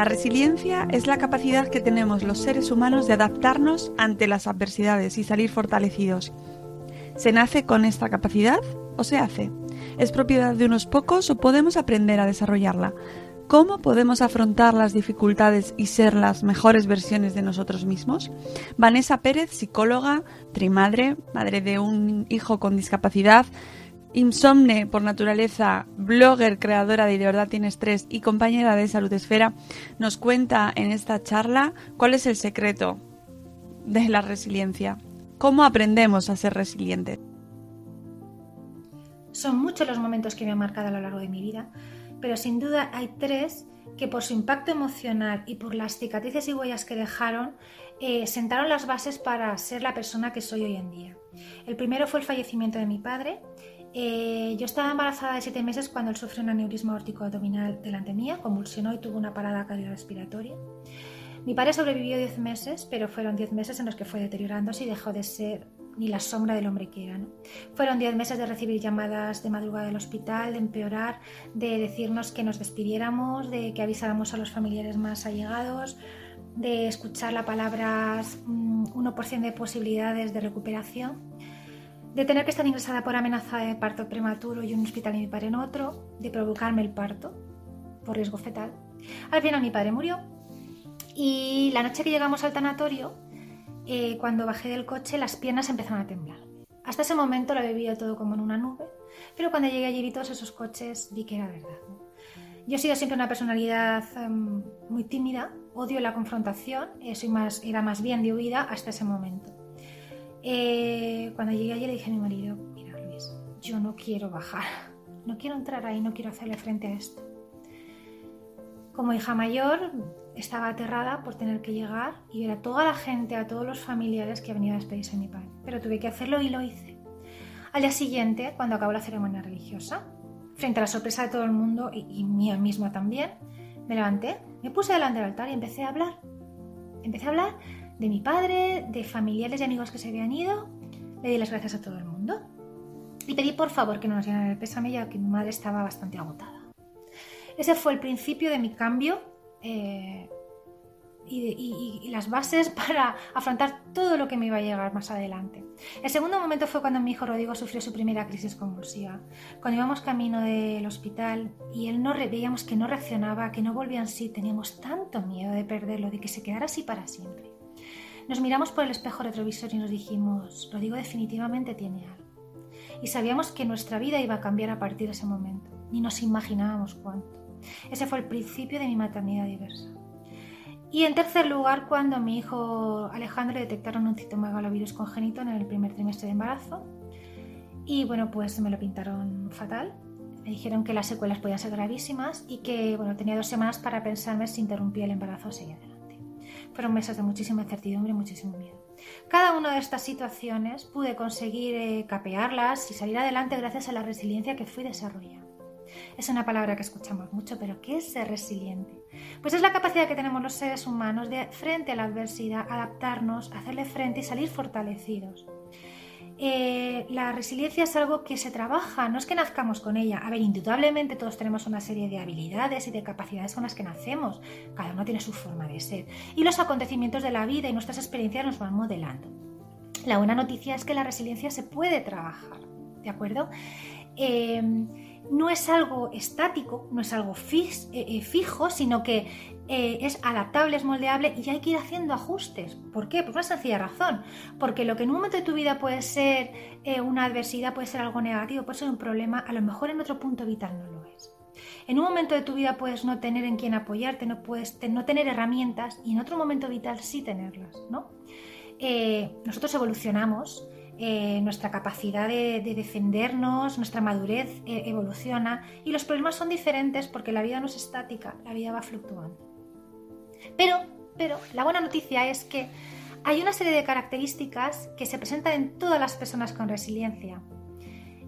La resiliencia es la capacidad que tenemos los seres humanos de adaptarnos ante las adversidades y salir fortalecidos. ¿Se nace con esta capacidad o se hace? ¿Es propiedad de unos pocos o podemos aprender a desarrollarla? ¿Cómo podemos afrontar las dificultades y ser las mejores versiones de nosotros mismos? Vanessa Pérez, psicóloga, trimadre, madre de un hijo con discapacidad, insomne por naturaleza, blogger, creadora de verdad tienes tres y compañera de Salud Esfera, nos cuenta en esta charla cuál es el secreto de la resiliencia. ¿Cómo aprendemos a ser resilientes? Son muchos los momentos que me han marcado a lo largo de mi vida, pero sin duda hay tres que por su impacto emocional y por las cicatrices y huellas que dejaron, eh, sentaron las bases para ser la persona que soy hoy en día. El primero fue el fallecimiento de mi padre eh, yo estaba embarazada de siete meses cuando él sufrió un aneurisma órtico abdominal delante mía, convulsionó y tuvo una parada cardiorrespiratoria. Mi padre sobrevivió diez meses, pero fueron diez meses en los que fue deteriorándose y dejó de ser ni la sombra del hombre que era. Fueron diez meses de recibir llamadas de madrugada del hospital, de empeorar, de decirnos que nos despidiéramos, de que avisáramos a los familiares más allegados, de escuchar la palabra 1% mm, de posibilidades de recuperación de tener que estar ingresada por amenaza de parto prematuro y un hospital y mi padre en otro, de provocarme el parto por riesgo fetal. Al final mi padre murió y la noche que llegamos al tanatorio, eh, cuando bajé del coche, las piernas empezaron a temblar. Hasta ese momento lo vivido todo como en una nube, pero cuando llegué allí y todos esos coches, vi que era verdad. Yo he sido siempre una personalidad em, muy tímida, odio la confrontación, eh, soy más, era más bien de huida hasta ese momento. Eh, cuando llegué allí le dije a mi marido, mira Luis, yo no quiero bajar, no quiero entrar ahí, no quiero hacerle frente a esto. Como hija mayor estaba aterrada por tener que llegar y ver a toda la gente, a todos los familiares que venían a despedirse de mi padre. Pero tuve que hacerlo y lo hice. Al día siguiente, cuando acabó la ceremonia religiosa, frente a la sorpresa de todo el mundo y, y mía misma también, me levanté, me puse delante del altar y empecé a hablar. Empecé a hablar de mi padre, de familiares y amigos que se habían ido. Le di las gracias a todo el mundo. Y pedí por favor que no nos llenaran el pésame ya que mi madre estaba bastante agotada. Ese fue el principio de mi cambio eh, y, las bases para afrontar todo lo que me iba a llegar más adelante. El segundo momento fue cuando mi hijo Rodrigo sufrió su primera crisis convulsiva. Cuando íbamos camino del hospital y él no veíamos que no reaccionaba, que no volvía en sí, teníamos tanto miedo de perderlo, de que se quedara así para siempre. Nos miramos por el espejo retrovisor y nos dijimos, Rodrigo definitivamente tiene algo. Y sabíamos que nuestra vida iba a cambiar a partir de ese momento, ni nos imaginábamos cuánto. Ese fue el principio de mi maternidad diversa. Y en tercer lugar, cuando a mi hijo Alejandro le detectaron un citomegalovirus congénito en el primer trimestre de embarazo. Y bueno, pues me lo pintaron fatal. Me dijeron que las secuelas podían ser gravísimas y que bueno, tenía dos semanas para pensarme si interrumpía el embarazo o fueron meses de muchísima incertidumbre y muchísimo miedo. Cada una de estas situaciones pude conseguir eh, capearlas y salir adelante gracias a la resiliencia que fui desarrollando. Es una palabra que escuchamos mucho, pero ¿qué es ser resiliente? Pues es la capacidad que tenemos los seres humanos de, frente a la adversidad, adaptarnos, hacerle frente y salir fortalecidos. Eh, la resiliencia es algo que se trabaja, no es que nazcamos con ella. A ver, indudablemente todos tenemos una serie de habilidades y de capacidades con las que nacemos. Cada uno tiene su forma de ser. Y los acontecimientos de la vida y nuestras experiencias nos van modelando. La buena noticia es que la resiliencia se puede trabajar, ¿de acuerdo? Eh, no es algo estático, no es algo eh, fijo, sino que eh, es adaptable, es moldeable y hay que ir haciendo ajustes. ¿Por qué? Por una sencilla razón. Porque lo que en un momento de tu vida puede ser una adversidad, puede ser algo negativo, puede ser un problema, a lo mejor en otro punto vital no lo es. En un momento de tu vida puedes no tener en quién apoyarte, no puedes no tener herramientas y en otro momento vital sí tenerlas, ¿no? nosotros evolucionamos eh, nuestra capacidad de, defendernos, nuestra madurez eh, evoluciona y los problemas son diferentes porque la vida no es estática, la vida va fluctuando. Pero, pero la buena noticia es que hay una serie de características que se presentan en todas las personas con resiliencia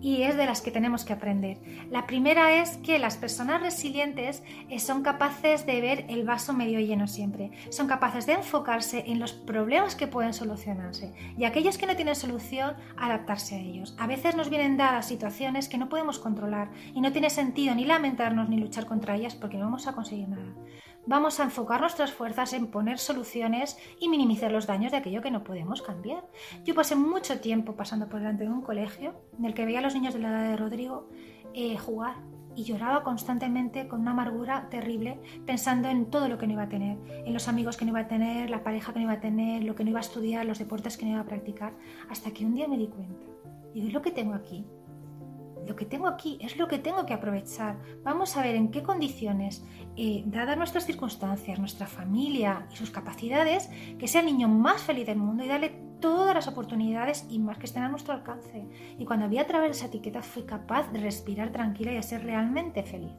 y es de las que tenemos que aprender. La primera es que las personas resilientes eh, son capaces de ver el vaso medio lleno siempre, son capaces de enfocarse en los problemas que pueden solucionarse y aquellos que no tienen solución, adaptarse a ellos. A veces nos vienen dadas situaciones que no podemos controlar y no tiene sentido ni lamentarnos ni luchar contra ellas porque no vamos a conseguir nada vamos a enfocar nuestras fuerzas en poner soluciones y minimizar los daños de aquello que no podemos cambiar. Yo pasé mucho tiempo pasando por delante de un colegio en el que veía a los niños de la edad de Rodrigo eh, jugar y lloraba constantemente con una amargura terrible pensando en todo lo que no iba a tener, en los amigos que no iba a tener, la pareja que no iba a tener, lo que no iba a estudiar, los deportes que no iba a practicar, hasta que un día me di cuenta. Y es lo que tengo aquí, lo que tengo aquí es lo que tengo que aprovechar. Vamos a ver en qué condiciones, eh, dadas nuestras circunstancias, nuestra familia y sus capacidades, que sea el niño más feliz del mundo y darle todas las oportunidades y más que estén a nuestro alcance. Y cuando vi a través de esa etiqueta fui capaz de respirar tranquila y de ser realmente feliz.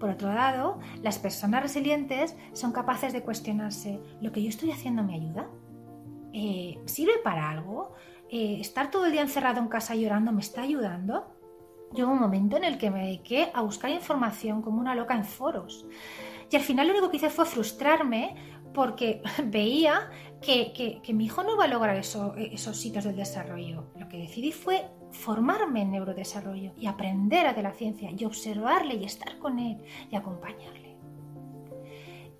Por otro lado, las personas resilientes son capaces de cuestionarse, ¿lo que yo estoy haciendo me ayuda? Eh, ¿Sirve para algo? Eh, ¿Estar todo el día encerrado en casa llorando me está ayudando? Llegó un momento en el que me dediqué a buscar información como una loca en foros. Y al final lo único que hice fue frustrarme porque veía que, mi hijo no iba a lograr esos sitios del desarrollo. Lo que decidí fue formarme en neurodesarrollo y aprender de la ciencia y observarle y estar con él y acompañarle.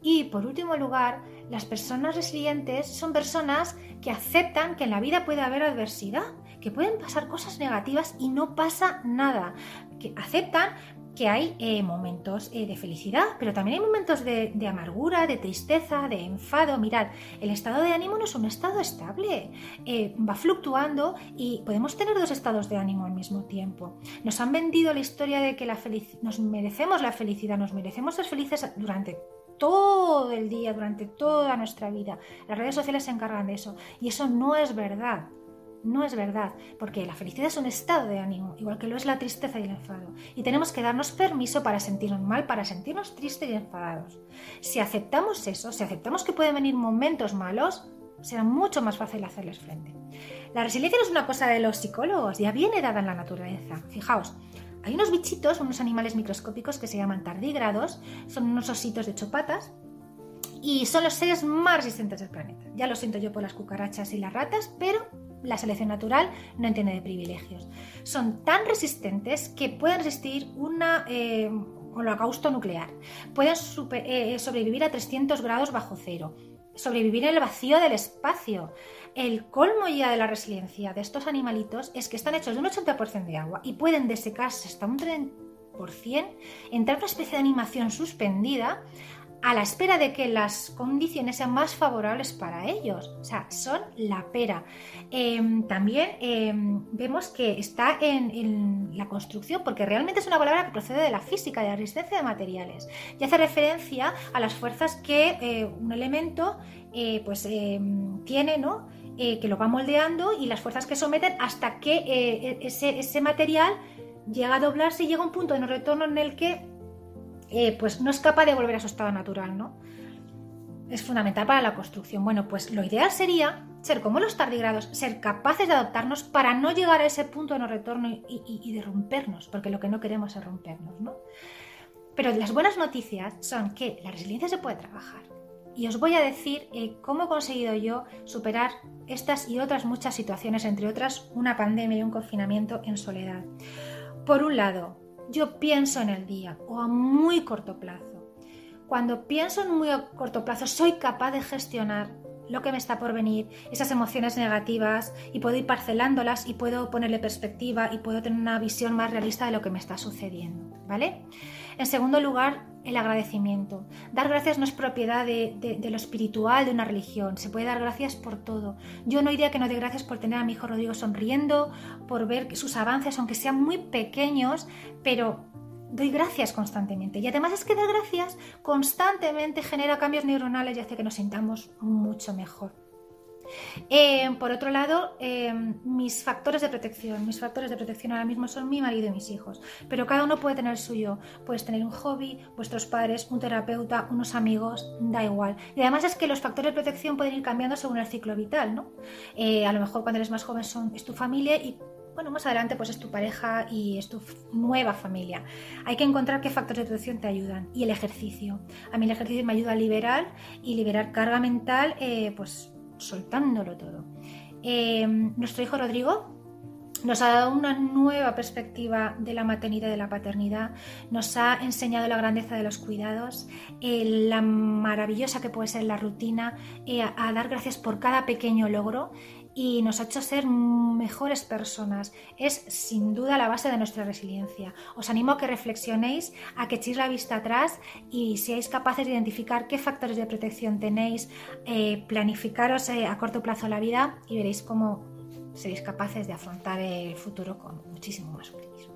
Y por último lugar, las personas resilientes son personas que aceptan que en la vida puede haber adversidad que pueden pasar cosas negativas y no pasa nada, que aceptan que hay eh, momentos eh, de felicidad, pero también hay momentos de, amargura, de tristeza, de enfado. Mirad, el estado de ánimo no es un estado estable, eh, va fluctuando y podemos tener dos estados de ánimo al mismo tiempo. Nos han vendido la historia de que la nos merecemos la felicidad, nos merecemos ser felices durante todo el día, durante toda nuestra vida. Las redes sociales se encargan de eso y eso no es verdad. No es verdad, porque la felicidad es un estado de ánimo, igual que lo es la tristeza y el enfado. Y tenemos que darnos permiso para sentirnos mal, para sentirnos tristes y enfadados. Si aceptamos eso, si aceptamos que pueden venir momentos malos, será mucho más fácil hacerles frente. La resiliencia no es una cosa de los psicólogos, ya viene dada en la naturaleza. Fijaos, hay unos bichitos, unos animales microscópicos que se llaman tardígrados, son unos ositos de chopatas y son los seres más resistentes del planeta. Ya lo siento yo por las cucarachas y las ratas, pero la selección natural no entiende de privilegios. Son tan resistentes que pueden resistir un eh, holocausto nuclear. Pueden eh, sobrevivir a 300 grados bajo cero. Sobrevivir en el vacío del espacio. El colmo ya de la resiliencia de estos animalitos es que están hechos de un 80% de agua y pueden desecarse hasta un 30%, entrar en una especie de animación suspendida a la espera de que las condiciones sean más favorables para ellos. O sea, son la pera. Em, también em, vemos que está en, la construcción, porque realmente es una palabra que procede de la física, de la resistencia de materiales, y hace referencia a las fuerzas que eh, un elemento eh, pues, em, tiene, ¿no? Eh, que lo va moldeando y las fuerzas que someten hasta que e, ese, ese material llega a doblarse y llega a un punto de no retorno en el que eh, pues no es capaz de volver a su estado natural, ¿no? Es fundamental para la construcción. Bueno, pues lo ideal sería, ser como los tardigrados, ser capaces de adaptarnos para no llegar a ese punto de no retorno y, de rompernos, porque lo que no queremos es rompernos, ¿no? Pero las buenas noticias son que la resiliencia se puede trabajar. Y os voy a decir eh, cómo he conseguido yo superar estas y otras muchas situaciones, entre otras una pandemia y un confinamiento en soledad. Por un lado, yo pienso en el día o a muy corto plazo. Cuando pienso en muy corto plazo, soy capaz de gestionar lo que me está por venir, esas emociones negativas y puedo ir parcelándolas y puedo ponerle perspectiva y puedo tener una visión más realista de lo que me está sucediendo, ¿vale? En segundo lugar, el agradecimiento. Dar gracias no es propiedad de, lo espiritual de una religión, se puede dar gracias por todo. Yo no diría que no dé gracias por tener a mi hijo Rodrigo sonriendo, por ver sus avances, aunque sean muy pequeños, pero doy gracias constantemente. Y además es que dar gracias constantemente genera cambios neuronales y hace que nos sintamos mucho mejor. Eh, por otro lado, eh, mis factores de protección. Mis factores de protección ahora mismo son mi marido y mis hijos. Pero cada uno puede tener el suyo. Puedes tener un hobby, vuestros padres, un terapeuta, unos amigos, da igual. Y además es que los factores de protección pueden ir cambiando según el ciclo vital, ¿no? Eh, a lo mejor cuando eres más joven son, es tu familia y bueno, más adelante pues es tu pareja y es tu nueva familia. Hay que encontrar qué factores de protección te ayudan. Y el ejercicio. A mí el ejercicio me ayuda a liberar y liberar carga mental, eh, pues soltándolo todo. Eh, nuestro hijo Rodrigo nos ha dado una nueva perspectiva de la maternidad y de la paternidad, nos ha enseñado la grandeza de los cuidados, eh, la maravillosa que puede ser la rutina, a dar gracias por cada pequeño logro y nos ha hecho ser mejores personas. Es sin duda la base de nuestra resiliencia. Os animo a que reflexionéis, a que echéis la vista atrás y seáis capaces de identificar qué factores de protección tenéis, eh, planificaros eh, a corto plazo la vida y veréis cómo seréis capaces de afrontar el futuro con muchísimo más optimismo.